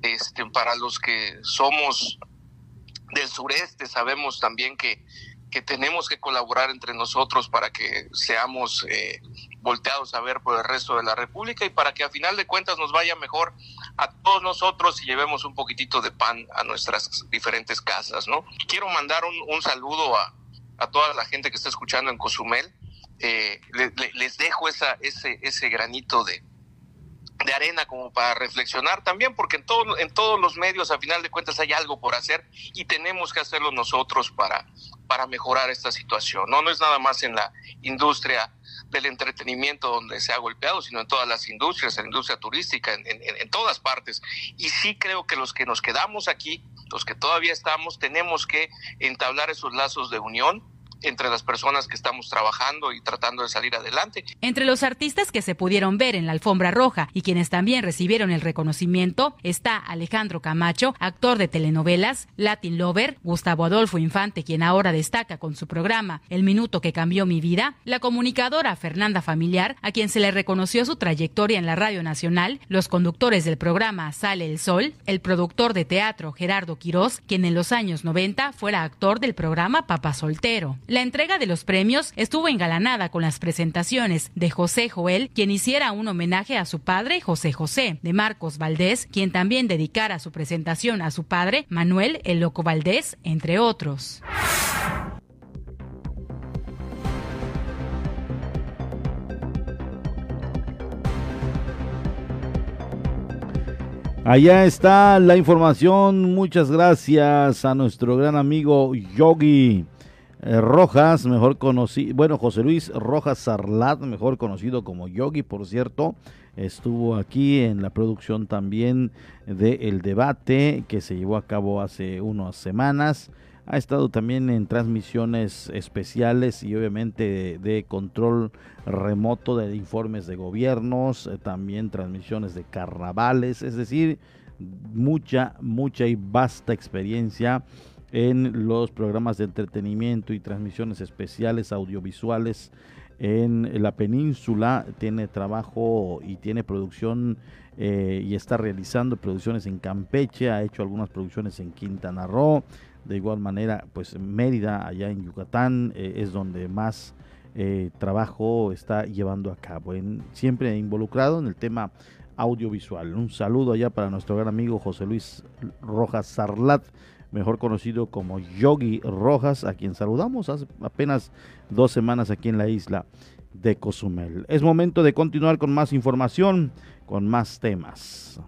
Este, para los que somos del sureste sabemos también que, que tenemos que colaborar entre nosotros para que seamos eh, volteados a ver por el resto de la República y para que a final de cuentas nos vaya mejor a todos nosotros y llevemos un poquitito de pan a nuestras diferentes casas, ¿no? Quiero mandar un, un saludo a, a, toda la gente que está escuchando en Cozumel. Eh, le, le, les dejo esa, ese, ese granito de, de arena como para reflexionar también, porque en, todo, en todos los medios, a final de cuentas, hay algo por hacer y tenemos que hacerlo nosotros para, para mejorar esta situación. No, no es nada más en la industria del entretenimiento donde se ha golpeado, sino en todas las industrias, en la industria turística, en, en, todas partes. Y sí creo que los que nos quedamos aquí, los que todavía estamos, tenemos que entablar esos lazos de unión entre las personas que estamos trabajando y tratando de salir adelante. Entre los artistas que se pudieron ver en la alfombra roja y quienes también recibieron el reconocimiento está Alejandro Camacho, actor de telenovelas, Latin Lover, Gustavo Adolfo Infante, quien ahora destaca con su programa El Minuto que Cambió Mi Vida, la comunicadora Fernanda Familiar, a quien se le reconoció su trayectoria en la Radio Nacional, los conductores del programa Sale el Sol, el productor de teatro Gerardo Quirós, quien en los años 90 fuera actor del programa Papa Soltero. La entrega de los premios estuvo engalanada con las presentaciones de José Joel, quien hiciera un homenaje a su padre José José, de Marcos Valdés, quien también dedicara su presentación a su padre Manuel El Loco Valdés, entre otros. Allá está la información. Muchas gracias a nuestro gran amigo Yogi. Rojas, mejor conocido, bueno, José Luis Rojas Sarlat, mejor conocido como Yogi, por cierto, estuvo aquí en la producción también del el debate que se llevó a cabo hace unas semanas. Ha estado también en transmisiones especiales y obviamente de, de control remoto de informes de gobiernos, eh, también transmisiones de carnavales, es decir, mucha, mucha y vasta experiencia en los programas de entretenimiento y transmisiones especiales audiovisuales en la península. Tiene trabajo y tiene producción eh, y está realizando producciones en Campeche, ha hecho algunas producciones en Quintana Roo. De igual manera, pues Mérida, allá en Yucatán, eh, es donde más eh, trabajo está llevando a cabo. En, siempre involucrado en el tema audiovisual. Un saludo allá para nuestro gran amigo José Luis Rojas Sarlat mejor conocido como Yogi Rojas, a quien saludamos hace apenas dos semanas aquí en la isla de Cozumel. Es momento de continuar con más información, con más temas.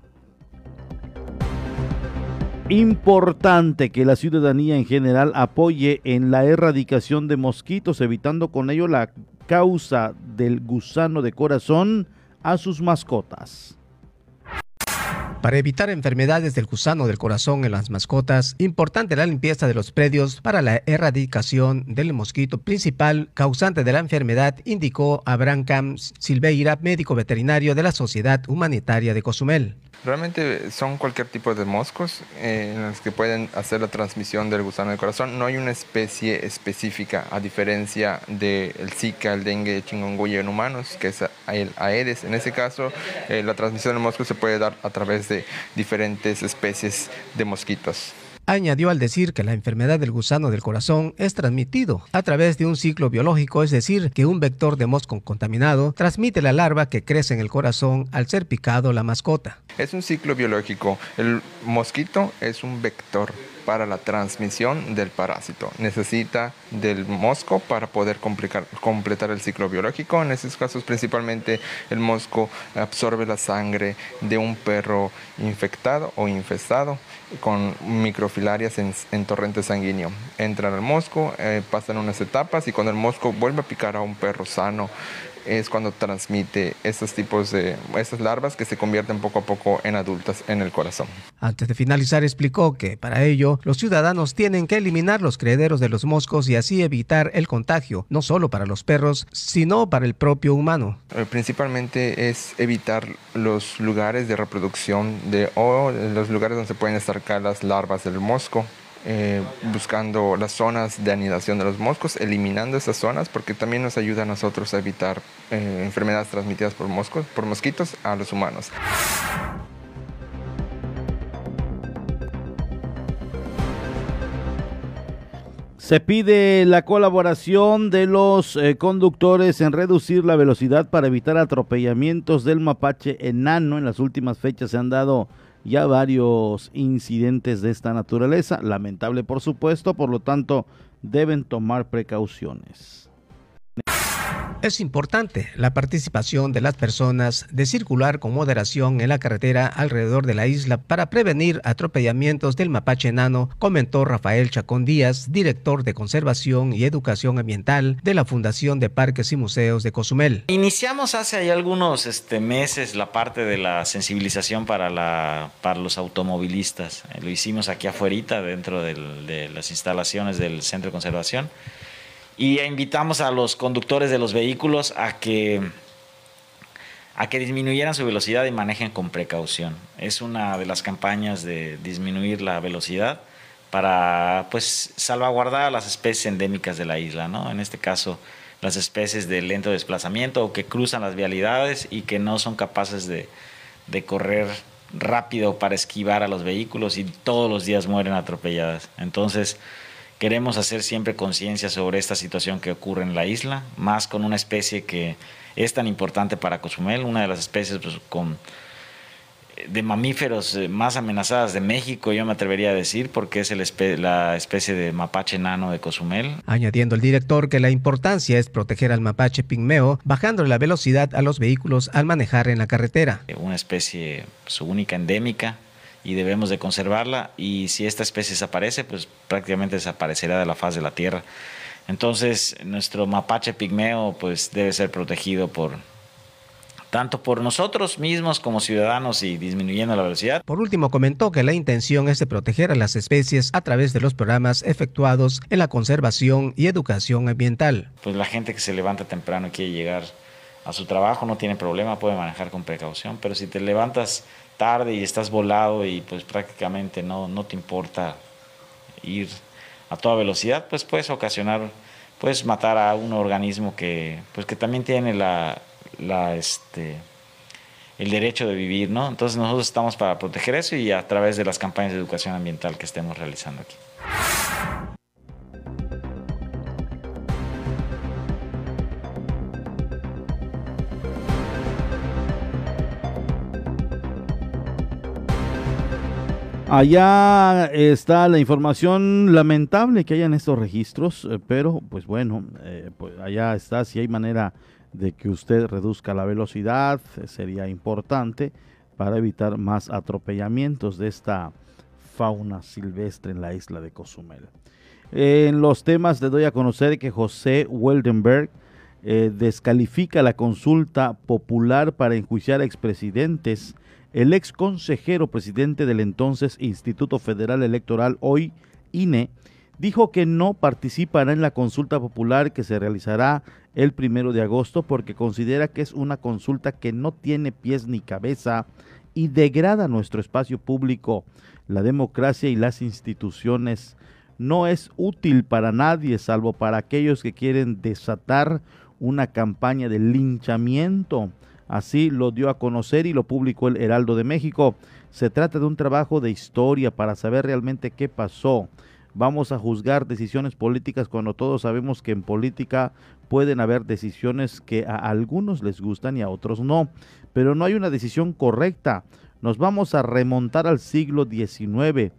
Importante que la ciudadanía en general apoye en la erradicación de mosquitos, evitando con ello la causa del gusano de corazón a sus mascotas. Para evitar enfermedades del gusano del corazón en las mascotas, importante la limpieza de los predios para la erradicación del mosquito principal causante de la enfermedad, indicó Abraham Camps Silveira, médico veterinario de la Sociedad Humanitaria de Cozumel. Realmente son cualquier tipo de moscos eh, en los que pueden hacer la transmisión del gusano del corazón. No hay una especie específica, a diferencia del Zika, el dengue, el chikungunya en humanos, que es el Aedes. En ese caso, eh, la transmisión del mosco se puede dar a través de diferentes especies de mosquitos. Añadió al decir que la enfermedad del gusano del corazón es transmitido a través de un ciclo biológico, es decir, que un vector de mosco contaminado transmite la larva que crece en el corazón al ser picado la mascota. Es un ciclo biológico. El mosquito es un vector para la transmisión del parásito. Necesita del mosco para poder completar el ciclo biológico. En esos casos principalmente el mosco absorbe la sangre de un perro infectado o infestado con microfilarias en, en torrente sanguíneo. Entran al mosco, eh, pasan unas etapas y cuando el mosco vuelve a picar a un perro sano, es cuando transmite estos tipos de estas larvas que se convierten poco a poco en adultas en el corazón. Antes de finalizar explicó que para ello los ciudadanos tienen que eliminar los crederos de los moscos y así evitar el contagio, no solo para los perros, sino para el propio humano. Eh, principalmente es evitar los lugares de reproducción de o los lugares donde se pueden estar las larvas del mosco eh, buscando las zonas de anidación de los moscos, eliminando esas zonas, porque también nos ayuda a nosotros a evitar eh, enfermedades transmitidas por, moscos, por mosquitos a los humanos. Se pide la colaboración de los eh, conductores en reducir la velocidad para evitar atropellamientos del mapache enano. En las últimas fechas se han dado ya varios incidentes de esta naturaleza, lamentable por supuesto, por lo tanto deben tomar precauciones. Es importante la participación de las personas de circular con moderación en la carretera alrededor de la isla para prevenir atropellamientos del mapache enano, comentó Rafael Chacón Díaz, director de Conservación y Educación Ambiental de la Fundación de Parques y Museos de Cozumel. Iniciamos hace algunos este, meses la parte de la sensibilización para, la, para los automovilistas. Lo hicimos aquí afuera, dentro de las instalaciones del Centro de Conservación y invitamos a los conductores de los vehículos a que a que disminuyeran su velocidad y manejen con precaución. Es una de las campañas de disminuir la velocidad para pues salvaguardar las especies endémicas de la isla, ¿no? En este caso, las especies de lento desplazamiento o que cruzan las vialidades y que no son capaces de, de correr rápido para esquivar a los vehículos y todos los días mueren atropelladas. Entonces, Queremos hacer siempre conciencia sobre esta situación que ocurre en la isla, más con una especie que es tan importante para Cozumel, una de las especies pues, con, de mamíferos eh, más amenazadas de México, yo me atrevería a decir, porque es la especie de mapache enano de Cozumel. Añadiendo el director que la importancia es proteger al mapache pigmeo, bajando la velocidad a los vehículos al manejar en la carretera. Una especie su única endémica, y debemos de conservarla y si esta especie desaparece, pues prácticamente desaparecerá de la faz de la Tierra. Entonces, nuestro mapache pigmeo pues debe ser protegido por tanto por nosotros mismos como ciudadanos y disminuyendo la velocidad. Por último, comentó que la intención es de proteger a las especies a través de los programas efectuados en la conservación y educación ambiental. Pues la gente que se levanta temprano y quiere llegar a su trabajo no tiene problema, puede manejar con precaución, pero si te levantas tarde y estás volado y pues prácticamente no, no te importa ir a toda velocidad, pues puedes ocasionar, puedes matar a un organismo que, pues que también tiene la, la, este, el derecho de vivir, ¿no? Entonces nosotros estamos para proteger eso y a través de las campañas de educación ambiental que estemos realizando aquí. Allá está la información lamentable que haya en estos registros, eh, pero pues bueno, eh, pues allá está, si hay manera de que usted reduzca la velocidad, eh, sería importante para evitar más atropellamientos de esta fauna silvestre en la isla de Cozumel. En los temas le doy a conocer que José Weldenberg descalifica la consulta popular para enjuiciar a expresidentes el ex consejero presidente del entonces Instituto Federal Electoral, hoy INE, dijo que no participará en la consulta popular que se realizará el primero de agosto porque considera que es una consulta que no tiene pies ni cabeza y degrada nuestro espacio público, la democracia y las instituciones. No es útil para nadie, salvo para aquellos que quieren desatar una campaña de linchamiento Así lo dio a conocer y lo publicó el Heraldo de México. Se trata de un trabajo de historia para saber realmente qué pasó. Vamos a juzgar decisiones políticas cuando todos sabemos que en política pueden haber decisiones que a algunos les gustan y a otros no. Pero no hay una decisión correcta. Nos vamos a remontar al siglo XIX,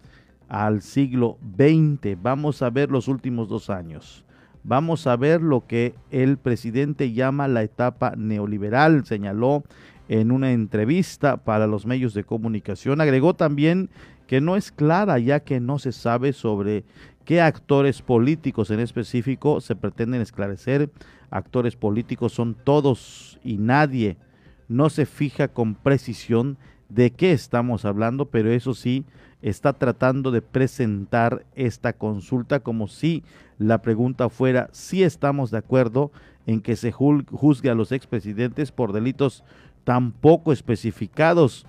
al siglo XX. Vamos a ver los últimos dos años vamos a ver lo que el presidente llama la etapa neoliberal, señaló en una entrevista para los medios de comunicación. Agregó también que no es clara ya que no se sabe sobre qué actores políticos en específico se pretenden esclarecer. Actores políticos son todos y nadie. No se fija con precisión de qué estamos hablando, pero eso sí, está tratando de presentar esta consulta como si la pregunta fuera si estamos de acuerdo en que se juzgue a los expresidentes por delitos tan poco especificados.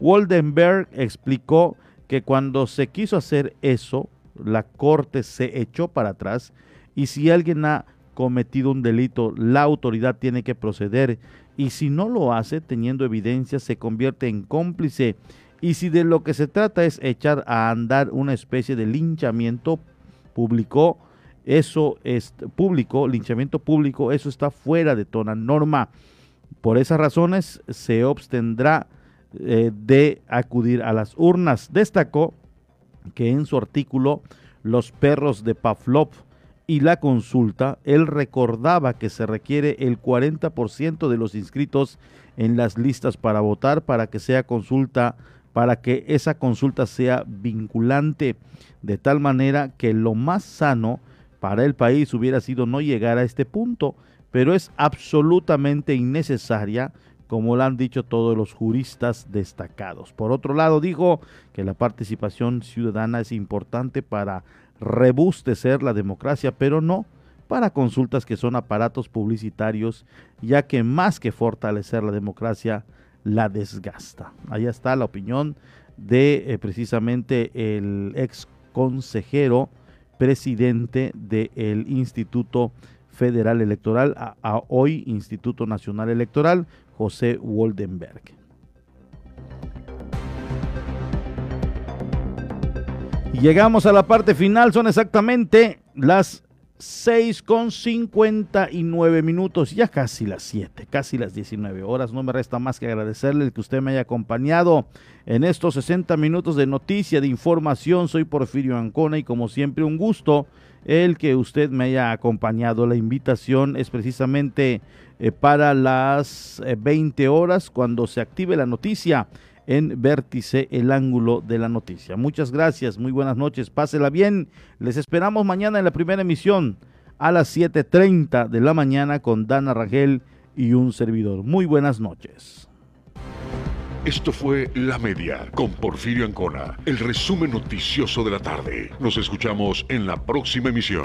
Waldenberg explicó que cuando se quiso hacer eso, la corte se echó para atrás y si alguien ha cometido un delito, la autoridad tiene que proceder y si no lo hace, teniendo evidencia, se convierte en cómplice y si de lo que se trata es echar a andar una especie de linchamiento, publicó eso es público, linchamiento público, eso está fuera de toda norma. Por esas razones se abstendrá eh, de acudir a las urnas. Destacó que en su artículo Los perros de Pavlov y la consulta, él recordaba que se requiere el 40% de los inscritos en las listas para votar para que sea consulta, para que esa consulta sea vinculante, de tal manera que lo más sano para el país hubiera sido no llegar a este punto, pero es absolutamente innecesaria, como lo han dicho todos los juristas destacados. Por otro lado, dijo que la participación ciudadana es importante para rebustecer la democracia, pero no para consultas que son aparatos publicitarios, ya que más que fortalecer la democracia, la desgasta. Ahí está la opinión de eh, precisamente el ex consejero presidente del Instituto Federal Electoral, a, hoy Instituto Nacional Electoral, José Woldenberg. Llegamos a la parte final, son exactamente las 6 con 59 minutos, ya casi las 7, casi las 19 horas. No me resta más que agradecerle el que usted me haya acompañado en estos 60 minutos de noticia, de información. Soy Porfirio Ancona y como siempre un gusto el que usted me haya acompañado. La invitación es precisamente eh, para las 20 eh, horas cuando se active la noticia en Vértice, el ángulo de la noticia. Muchas gracias, muy buenas noches, pásela bien. Les esperamos mañana en la primera emisión a las 7.30 de la mañana con Dana Rangel y un servidor. Muy buenas noches. Esto fue La Media con Porfirio Ancona, el resumen noticioso de la tarde. Nos escuchamos en la próxima emisión.